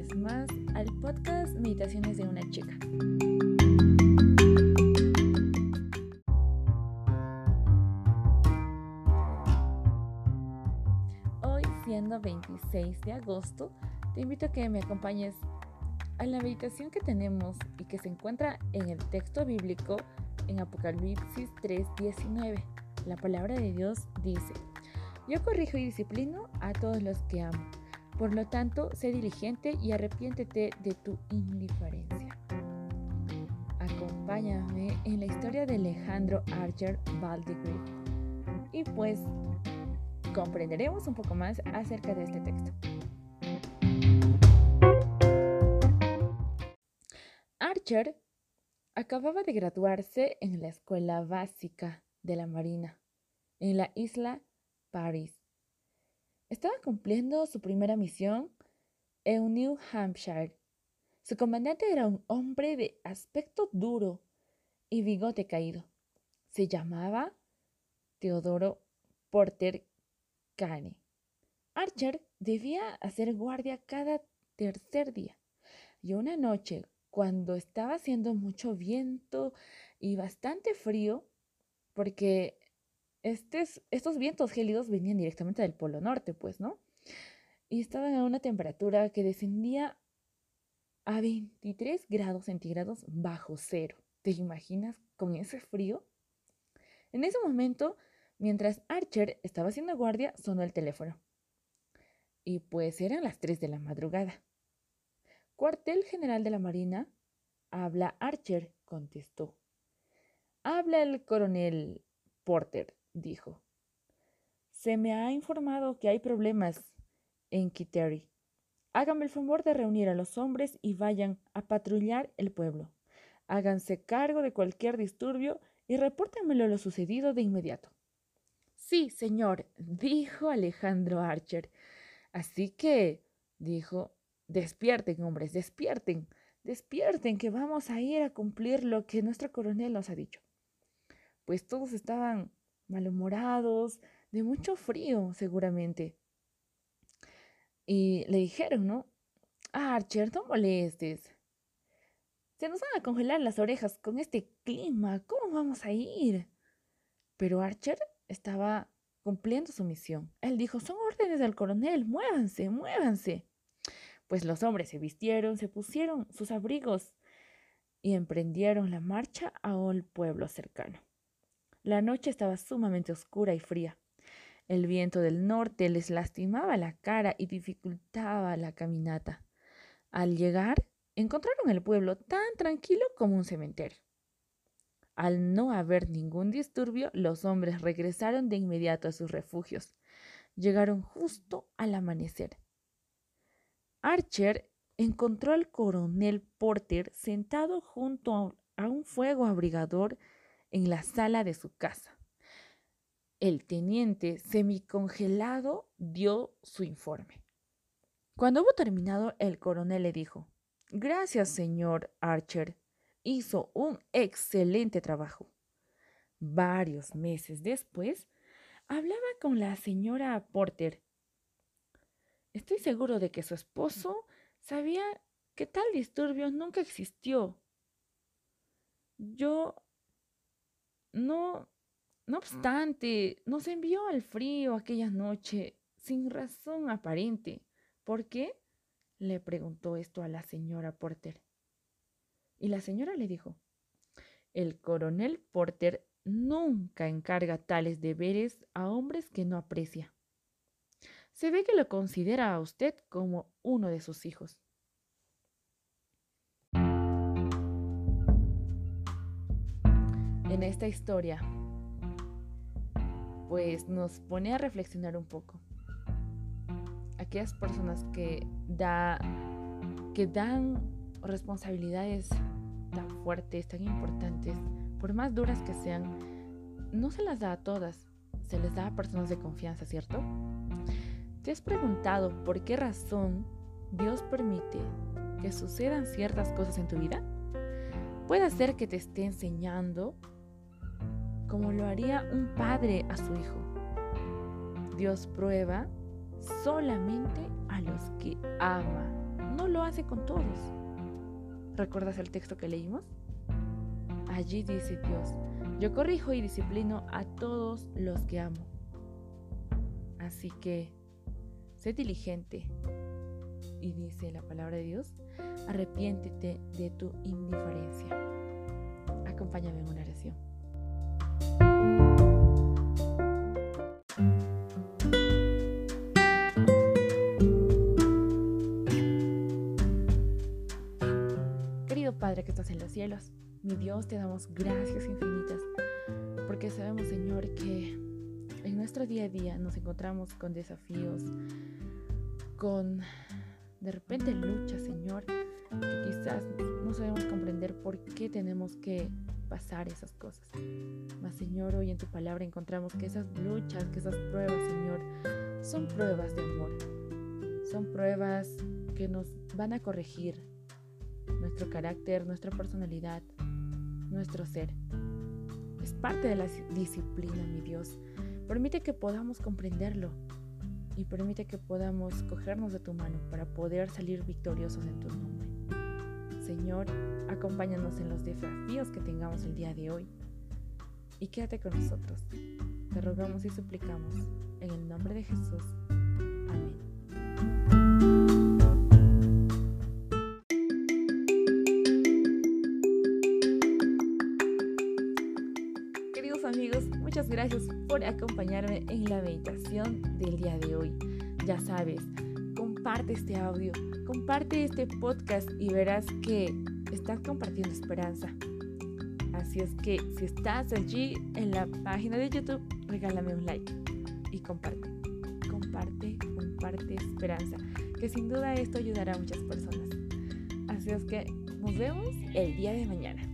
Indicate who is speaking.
Speaker 1: vez más al podcast Meditaciones de una chica. Hoy, siendo 26 de agosto, te invito a que me acompañes a la meditación que tenemos y que se encuentra en el texto bíblico en Apocalipsis 3:19. La palabra de Dios dice, yo corrijo y disciplino a todos los que amo por lo tanto, sé diligente y arrepiéntete de tu indiferencia. Acompáñame en la historia de Alejandro Archer Valdegrave y pues comprenderemos un poco más acerca de este texto. Archer acababa de graduarse en la escuela básica de la Marina en la isla Paris estaba cumpliendo su primera misión en New Hampshire. Su comandante era un hombre de aspecto duro y bigote caído. Se llamaba Teodoro Porter Cane. Archer debía hacer guardia cada tercer día. Y una noche, cuando estaba haciendo mucho viento y bastante frío, porque estos vientos gélidos venían directamente del Polo Norte, pues, ¿no? Y estaban a una temperatura que descendía a 23 grados centígrados bajo cero. ¿Te imaginas con ese frío? En ese momento, mientras Archer estaba haciendo guardia, sonó el teléfono. Y pues eran las 3 de la madrugada. Cuartel General de la Marina. Habla Archer, contestó. Habla el coronel Porter dijo. Se me ha informado que hay problemas en Kiteri. Háganme el favor de reunir a los hombres y vayan a patrullar el pueblo. Háganse cargo de cualquier disturbio y repórtenmelo lo sucedido de inmediato. Sí, señor, dijo Alejandro Archer. Así que, dijo, despierten, hombres, despierten, despierten, que vamos a ir a cumplir lo que nuestro coronel nos ha dicho. Pues todos estaban malhumorados, de mucho frío seguramente. Y le dijeron, ¿no? Archer, no molestes. Se nos van a congelar las orejas con este clima. ¿Cómo vamos a ir? Pero Archer estaba cumpliendo su misión. Él dijo, son órdenes del coronel, muévanse, muévanse. Pues los hombres se vistieron, se pusieron sus abrigos y emprendieron la marcha a un pueblo cercano. La noche estaba sumamente oscura y fría. El viento del norte les lastimaba la cara y dificultaba la caminata. Al llegar, encontraron el pueblo tan tranquilo como un cementerio. Al no haber ningún disturbio, los hombres regresaron de inmediato a sus refugios. Llegaron justo al amanecer. Archer encontró al coronel Porter sentado junto a un fuego abrigador en la sala de su casa. El teniente semicongelado dio su informe. Cuando hubo terminado, el coronel le dijo, Gracias, señor Archer. Hizo un excelente trabajo. Varios meses después, hablaba con la señora Porter. Estoy seguro de que su esposo sabía que tal disturbio nunca existió. Yo no, no obstante, nos envió al frío aquella noche sin razón aparente. ¿Por qué? le preguntó esto a la señora Porter. Y la señora le dijo, el coronel Porter nunca encarga tales deberes a hombres que no aprecia. Se ve que lo considera a usted como uno de sus hijos. Esta historia, pues nos pone a reflexionar un poco. Aquellas personas que, da, que dan responsabilidades tan fuertes, tan importantes, por más duras que sean, no se las da a todas, se les da a personas de confianza, ¿cierto? ¿Te has preguntado por qué razón Dios permite que sucedan ciertas cosas en tu vida? Puede ser que te esté enseñando como lo haría un padre a su hijo. Dios prueba solamente a los que ama. no lo hace con todos. ¿Recuerdas el texto que leímos? Allí dice Dios, yo corrijo y disciplino a todos los que amo. Así que, sé diligente. Y dice la palabra de Dios, arrepiéntete de tu indiferencia. Acompáñame en una oración. Estás en los cielos, mi Dios, te damos gracias infinitas porque sabemos, Señor, que en nuestro día a día nos encontramos con desafíos, con de repente luchas, Señor, que quizás no sabemos comprender por qué tenemos que pasar esas cosas. Mas, Señor, hoy en tu palabra encontramos que esas luchas, que esas pruebas, Señor, son pruebas de amor. Son pruebas que nos van a corregir nuestro carácter, nuestra personalidad, nuestro ser. Es parte de la disciplina, mi Dios. Permite que podamos comprenderlo y permite que podamos cogernos de tu mano para poder salir victoriosos en tu nombre. Señor, acompáñanos en los desafíos que tengamos el día de hoy y quédate con nosotros. Te rogamos y suplicamos en el nombre de Jesús. Amén. Gracias por acompañarme en la meditación del día de hoy. Ya sabes, comparte este audio, comparte este podcast y verás que estás compartiendo esperanza. Así es que si estás allí en la página de YouTube, regálame un like y comparte. Comparte, comparte esperanza, que sin duda esto ayudará a muchas personas. Así es que nos vemos el día de mañana.